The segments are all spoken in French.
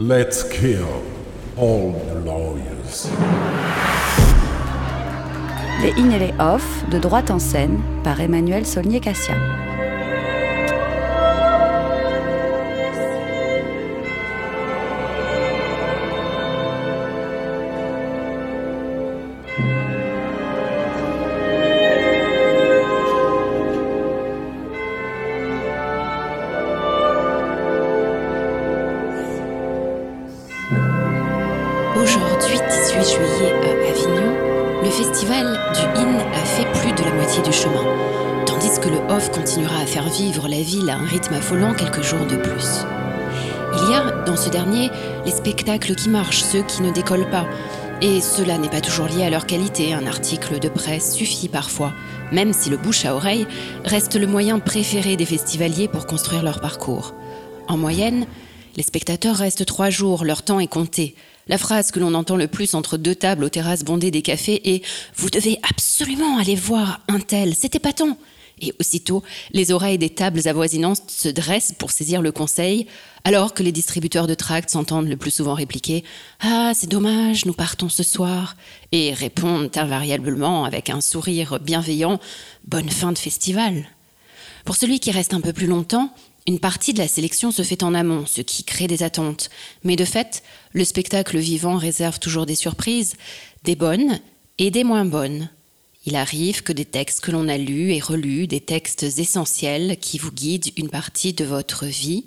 Let's kill all the lawyers. Les in et les off de droite en scène par Emmanuel Saulnier-Cassia. Vivre la ville à un rythme affolant quelques jours de plus. Il y a, dans ce dernier, les spectacles qui marchent, ceux qui ne décollent pas. Et cela n'est pas toujours lié à leur qualité, un article de presse suffit parfois, même si le bouche à oreille reste le moyen préféré des festivaliers pour construire leur parcours. En moyenne, les spectateurs restent trois jours, leur temps est compté. La phrase que l'on entend le plus entre deux tables aux terrasses bondées des cafés est Vous devez absolument aller voir un tel, c'est épatant. Et aussitôt, les oreilles des tables avoisinantes se dressent pour saisir le conseil, alors que les distributeurs de tracts s'entendent le plus souvent répliquer Ah, c'est dommage, nous partons ce soir, et répondent invariablement avec un sourire bienveillant Bonne fin de festival. Pour celui qui reste un peu plus longtemps, une partie de la sélection se fait en amont, ce qui crée des attentes. Mais de fait, le spectacle vivant réserve toujours des surprises, des bonnes et des moins bonnes. Il arrive que des textes que l'on a lus et relus, des textes essentiels qui vous guident une partie de votre vie,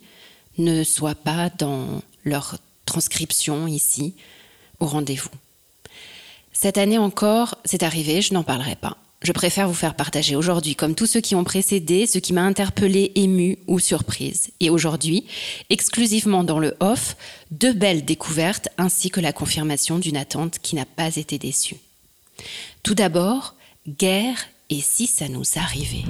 ne soient pas dans leur transcription ici, au rendez-vous. Cette année encore, c'est arrivé, je n'en parlerai pas. Je préfère vous faire partager aujourd'hui, comme tous ceux qui ont précédé, ce qui m'a interpellé, ému ou surprise. Et aujourd'hui, exclusivement dans le off, deux belles découvertes ainsi que la confirmation d'une attente qui n'a pas été déçue. Tout d'abord, guerre et si ça nous arrivait.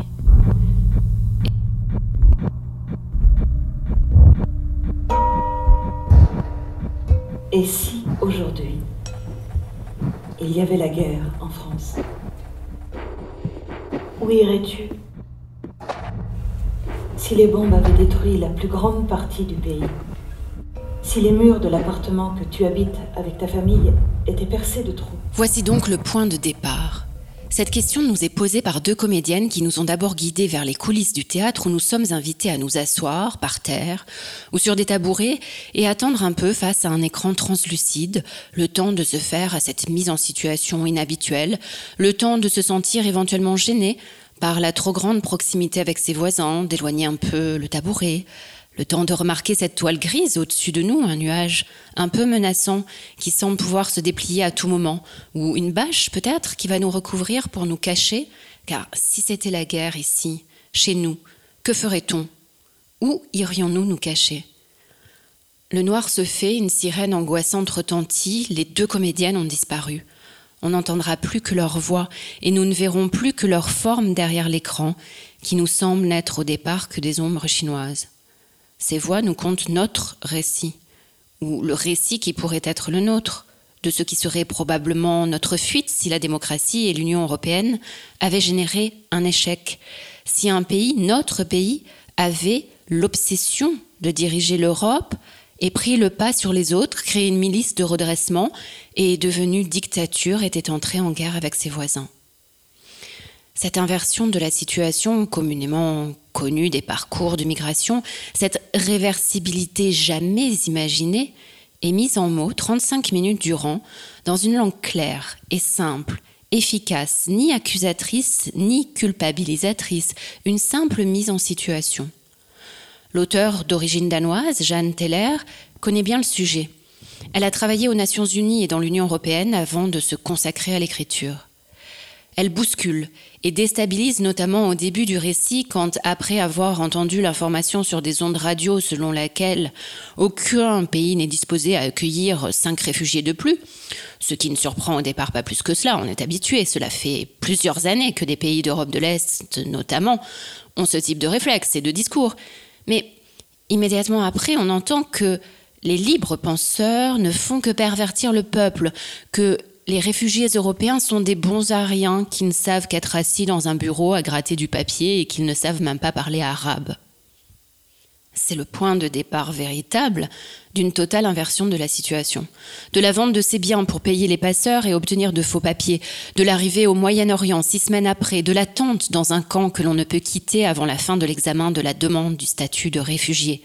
Et si aujourd'hui, il y avait la guerre en France? Où irais-tu? Si les bombes avaient détruit la plus grande partie du pays Si les murs de l'appartement que tu habites avec ta famille étaient percés de trous Voici donc le point de départ. Cette question nous est posée par deux comédiennes qui nous ont d'abord guidés vers les coulisses du théâtre où nous sommes invités à nous asseoir par terre ou sur des tabourets et attendre un peu face à un écran translucide, le temps de se faire à cette mise en situation inhabituelle, le temps de se sentir éventuellement gêné par la trop grande proximité avec ses voisins, d'éloigner un peu le tabouret, le temps de remarquer cette toile grise au-dessus de nous, un nuage un peu menaçant qui semble pouvoir se déplier à tout moment, ou une bâche peut-être qui va nous recouvrir pour nous cacher, car si c'était la guerre ici, chez nous, que ferait-on? Où irions-nous nous cacher? Le noir se fait, une sirène angoissante retentit, les deux comédiennes ont disparu. On n'entendra plus que leur voix et nous ne verrons plus que leur forme derrière l'écran, qui nous semble n'être au départ que des ombres chinoises. Ces voix nous content notre récit, ou le récit qui pourrait être le nôtre, de ce qui serait probablement notre fuite si la démocratie et l'Union européenne avaient généré un échec, si un pays, notre pays, avait l'obsession de diriger l'Europe et pris le pas sur les autres, créé une milice de redressement et devenu dictature, était entré en guerre avec ses voisins. Cette inversion de la situation communément connue des parcours de migration, cette réversibilité jamais imaginée, est mise en mots 35 minutes durant dans une langue claire et simple, efficace, ni accusatrice ni culpabilisatrice, une simple mise en situation. L'auteur d'origine danoise, Jeanne Teller, connaît bien le sujet. Elle a travaillé aux Nations Unies et dans l'Union européenne avant de se consacrer à l'écriture. Elle bouscule et déstabilise notamment au début du récit quand, après avoir entendu l'information sur des ondes radio selon laquelle aucun pays n'est disposé à accueillir cinq réfugiés de plus, ce qui ne surprend au départ pas plus que cela, on est habitué, cela fait plusieurs années que des pays d'Europe de l'Est notamment ont ce type de réflexe et de discours. Mais immédiatement après, on entend que les libres penseurs ne font que pervertir le peuple, que les réfugiés européens sont des bons à rien qui ne savent qu'être assis dans un bureau à gratter du papier et qu'ils ne savent même pas parler arabe. C'est le point de départ véritable d'une totale inversion de la situation. De la vente de ses biens pour payer les passeurs et obtenir de faux papiers, de l'arrivée au Moyen-Orient six semaines après, de l'attente dans un camp que l'on ne peut quitter avant la fin de l'examen de la demande du statut de réfugié,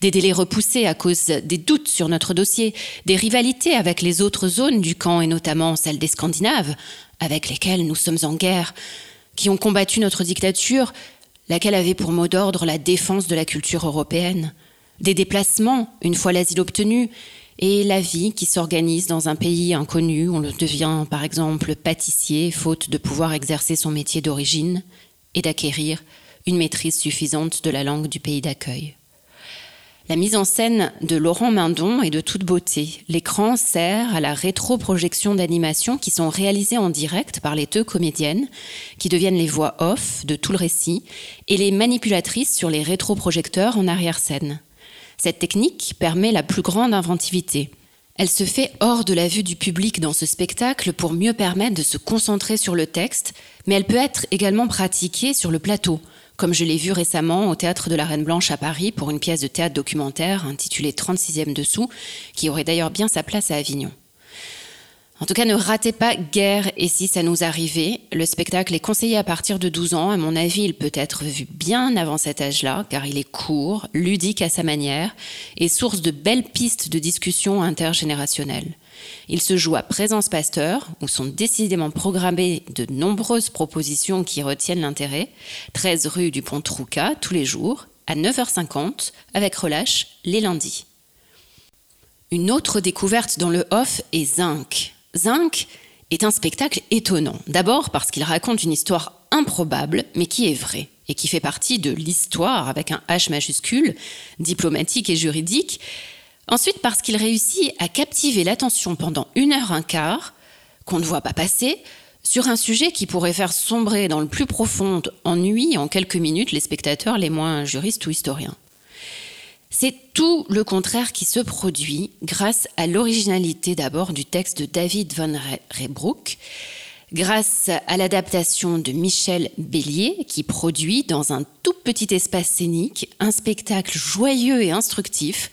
des délais repoussés à cause des doutes sur notre dossier, des rivalités avec les autres zones du camp et notamment celles des Scandinaves, avec lesquelles nous sommes en guerre, qui ont combattu notre dictature laquelle avait pour mot d'ordre la défense de la culture européenne, des déplacements une fois l'asile obtenu, et la vie qui s'organise dans un pays inconnu, on le devient par exemple pâtissier, faute de pouvoir exercer son métier d'origine et d'acquérir une maîtrise suffisante de la langue du pays d'accueil. La mise en scène de Laurent Mindon est de toute beauté. L'écran sert à la rétroprojection d'animations qui sont réalisées en direct par les deux comédiennes, qui deviennent les voix off de tout le récit, et les manipulatrices sur les rétroprojecteurs en arrière-scène. Cette technique permet la plus grande inventivité. Elle se fait hors de la vue du public dans ce spectacle pour mieux permettre de se concentrer sur le texte, mais elle peut être également pratiquée sur le plateau comme je l'ai vu récemment au théâtre de la Reine Blanche à Paris pour une pièce de théâtre documentaire intitulée 36e dessous, qui aurait d'ailleurs bien sa place à Avignon. En tout cas, ne ratez pas Guerre et si ça nous arrivait. Le spectacle est conseillé à partir de 12 ans. À mon avis, il peut être vu bien avant cet âge-là, car il est court, ludique à sa manière et source de belles pistes de discussion intergénérationnelle. Il se joue à Présence Pasteur, où sont décidément programmées de nombreuses propositions qui retiennent l'intérêt. 13 rue du Pont Trouca, tous les jours, à 9h50, avec relâche les lundis. Une autre découverte dans le off est Zinc. Zinc est un spectacle étonnant. D'abord parce qu'il raconte une histoire improbable, mais qui est vraie, et qui fait partie de l'histoire avec un H majuscule, diplomatique et juridique, Ensuite, parce qu'il réussit à captiver l'attention pendant une heure un quart, qu'on ne voit pas passer, sur un sujet qui pourrait faire sombrer dans le plus profond ennui en quelques minutes les spectateurs les moins juristes ou historiens. C'est tout le contraire qui se produit grâce à l'originalité d'abord du texte de David von Reybrouck, grâce à l'adaptation de Michel Bélier qui produit dans un tout petit espace scénique un spectacle joyeux et instructif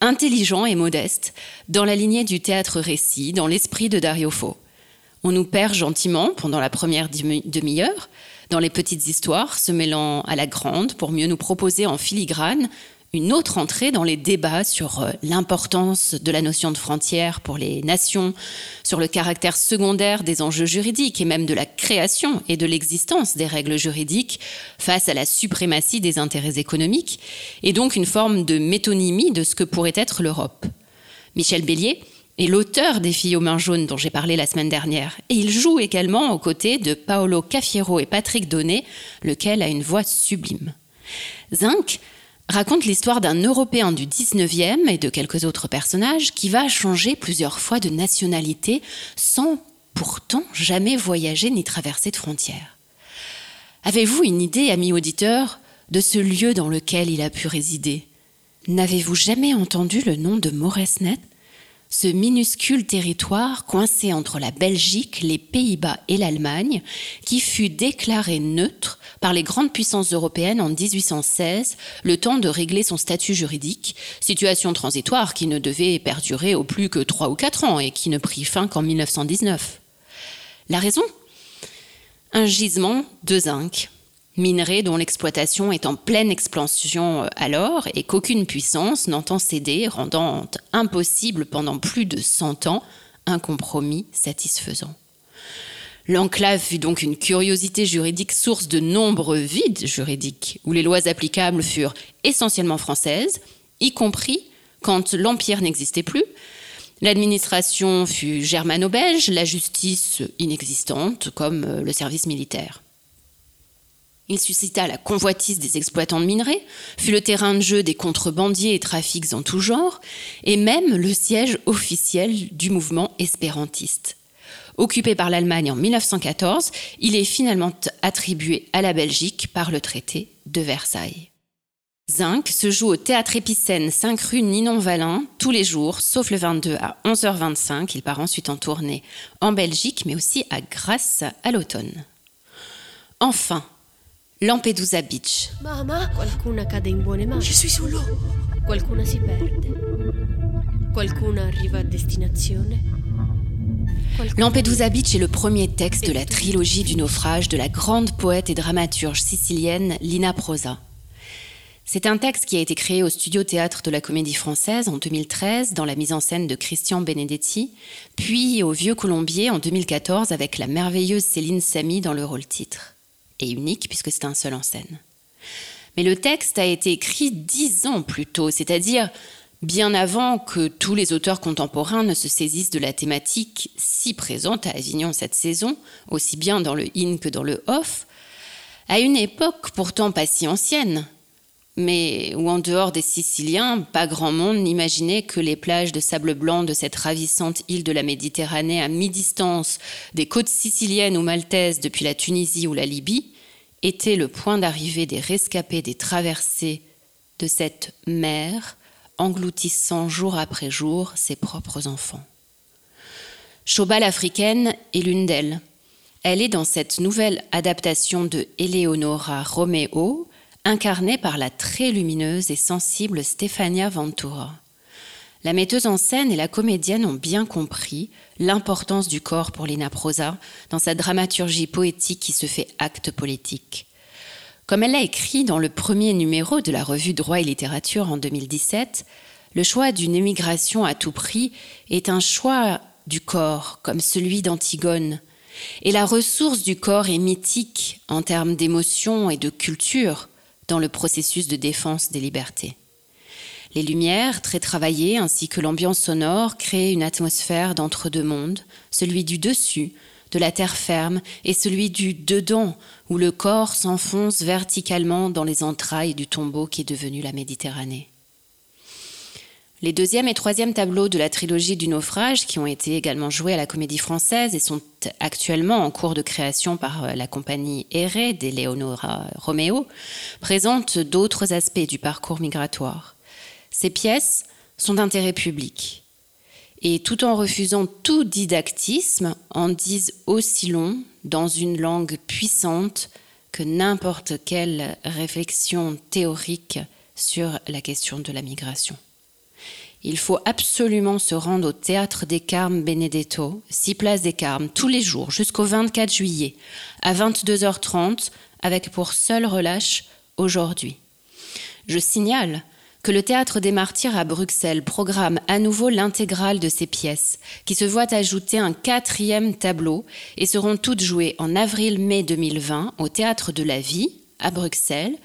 intelligent et modeste, dans la lignée du théâtre-récit, dans l'esprit de Dario Fo. On nous perd gentiment pendant la première demi-heure, dans les petites histoires, se mêlant à la grande, pour mieux nous proposer en filigrane une autre entrée dans les débats sur euh, l'importance de la notion de frontière pour les nations, sur le caractère secondaire des enjeux juridiques et même de la création et de l'existence des règles juridiques face à la suprématie des intérêts économiques, et donc une forme de métonymie de ce que pourrait être l'Europe. Michel Bélier est l'auteur des Filles aux mains jaunes dont j'ai parlé la semaine dernière, et il joue également aux côtés de Paolo Cafiero et Patrick Donnet, lequel a une voix sublime. Zinc raconte l'histoire d'un Européen du 19e et de quelques autres personnages qui va changer plusieurs fois de nationalité sans pourtant jamais voyager ni traverser de frontières. Avez-vous une idée, ami auditeur, de ce lieu dans lequel il a pu résider? N'avez-vous jamais entendu le nom de Moresnet ce minuscule territoire coincé entre la Belgique, les Pays-Bas et l'Allemagne, qui fut déclaré neutre par les grandes puissances européennes en 1816, le temps de régler son statut juridique, situation transitoire qui ne devait perdurer au plus que trois ou quatre ans et qui ne prit fin qu'en 1919. La raison? Un gisement de zinc, minerai dont l'exploitation est en pleine expansion euh, alors et qu'aucune puissance n'entend céder, rendant impossible pendant plus de 100 ans un compromis satisfaisant. L'enclave fut donc une curiosité juridique source de nombreux vides juridiques, où les lois applicables furent essentiellement françaises, y compris quand l'Empire n'existait plus. L'administration fut germano-belge, la justice inexistante, comme euh, le service militaire. Il suscita la convoitise des exploitants de minerais, fut le terrain de jeu des contrebandiers et trafics en tout genre, et même le siège officiel du mouvement espérantiste. Occupé par l'Allemagne en 1914, il est finalement attribué à la Belgique par le traité de Versailles. Zinc se joue au théâtre épicène 5 rue Ninon-Valin tous les jours, sauf le 22 à 11h25. Il part ensuite en tournée en Belgique, mais aussi à Grasse à l'automne. Enfin, Lampedusa Beach. Mamma, qualcuna cade in buone mani. Je suis sous l'eau. Qualcuna si perde. Qualcuna arriva a destinazione. Lampedusa Beach est le premier texte de la trilogie du naufrage de la grande poète et dramaturge sicilienne Lina Prosa. C'est un texte qui a été créé au Studio Théâtre de la Comédie Française en 2013 dans la mise en scène de Christian Benedetti, puis au Vieux Colombier en 2014 avec la merveilleuse Céline Samy dans le rôle titre. Et unique puisque c'est un seul en scène. Mais le texte a été écrit dix ans plus tôt, c'est-à-dire bien avant que tous les auteurs contemporains ne se saisissent de la thématique si présente à Avignon cette saison, aussi bien dans le in que dans le off, à une époque pourtant pas si ancienne, mais où en dehors des Siciliens, pas grand monde n'imaginait que les plages de sable blanc de cette ravissante île de la Méditerranée à mi-distance des côtes siciliennes ou maltaises depuis la Tunisie ou la Libye étaient le point d'arrivée des rescapés des traversées de cette mer engloutissant jour après jour ses propres enfants. Chobal africaine est l'une d'elles. Elle est dans cette nouvelle adaptation de Eleonora Romeo, incarnée par la très lumineuse et sensible Stefania Ventura. La metteuse en scène et la comédienne ont bien compris l'importance du corps pour Lina Prosa dans sa dramaturgie poétique qui se fait acte politique. Comme elle l'a écrit dans le premier numéro de la revue Droit et littérature en 2017, le choix d'une émigration à tout prix est un choix du corps, comme celui d'Antigone. Et la ressource du corps est mythique en termes d'émotion et de culture dans le processus de défense des libertés. Les lumières, très travaillées, ainsi que l'ambiance sonore, créent une atmosphère d'entre-deux mondes, celui du dessus, de la terre ferme, et celui du dedans, où le corps s'enfonce verticalement dans les entrailles du tombeau qui est devenu la Méditerranée. Les deuxième et troisième tableaux de la trilogie du naufrage, qui ont été également joués à la Comédie Française et sont actuellement en cours de création par la compagnie Eré d'Eleonora Romeo, présentent d'autres aspects du parcours migratoire. Ces pièces sont d'intérêt public et tout en refusant tout didactisme, en disent aussi long dans une langue puissante que n'importe quelle réflexion théorique sur la question de la migration. Il faut absolument se rendre au théâtre des Carmes Benedetto, 6 places des Carmes, tous les jours jusqu'au 24 juillet, à 22h30, avec pour seul relâche aujourd'hui. Je signale que le Théâtre des Martyrs à Bruxelles programme à nouveau l'intégrale de ces pièces, qui se voient ajouter un quatrième tableau et seront toutes jouées en avril-mai 2020 au Théâtre de la Vie à Bruxelles,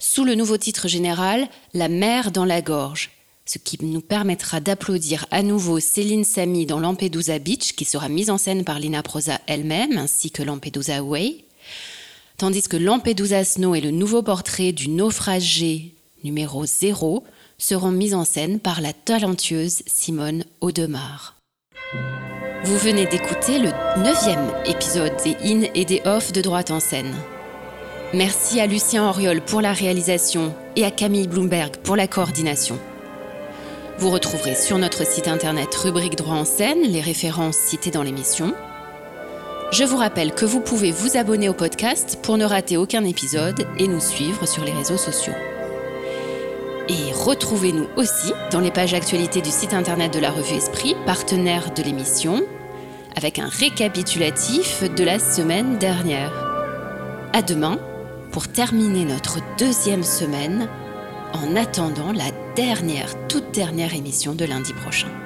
sous le nouveau titre général La mer dans la gorge, ce qui nous permettra d'applaudir à nouveau Céline Samy dans Lampedusa Beach, qui sera mise en scène par Lina Prosa elle-même, ainsi que Lampedusa Way, tandis que Lampedusa Snow est le nouveau portrait du naufragé numéro 0, seront mises en scène par la talentueuse Simone Audemars. Vous venez d'écouter le neuvième épisode des In et des Off de Droite en scène. Merci à Lucien Auriol pour la réalisation et à Camille Bloomberg pour la coordination. Vous retrouverez sur notre site internet rubrique droit en scène les références citées dans l'émission. Je vous rappelle que vous pouvez vous abonner au podcast pour ne rater aucun épisode et nous suivre sur les réseaux sociaux. Et retrouvez-nous aussi dans les pages actualités du site internet de la revue Esprit, partenaire de l'émission, avec un récapitulatif de la semaine dernière. À demain pour terminer notre deuxième semaine en attendant la dernière, toute dernière émission de lundi prochain.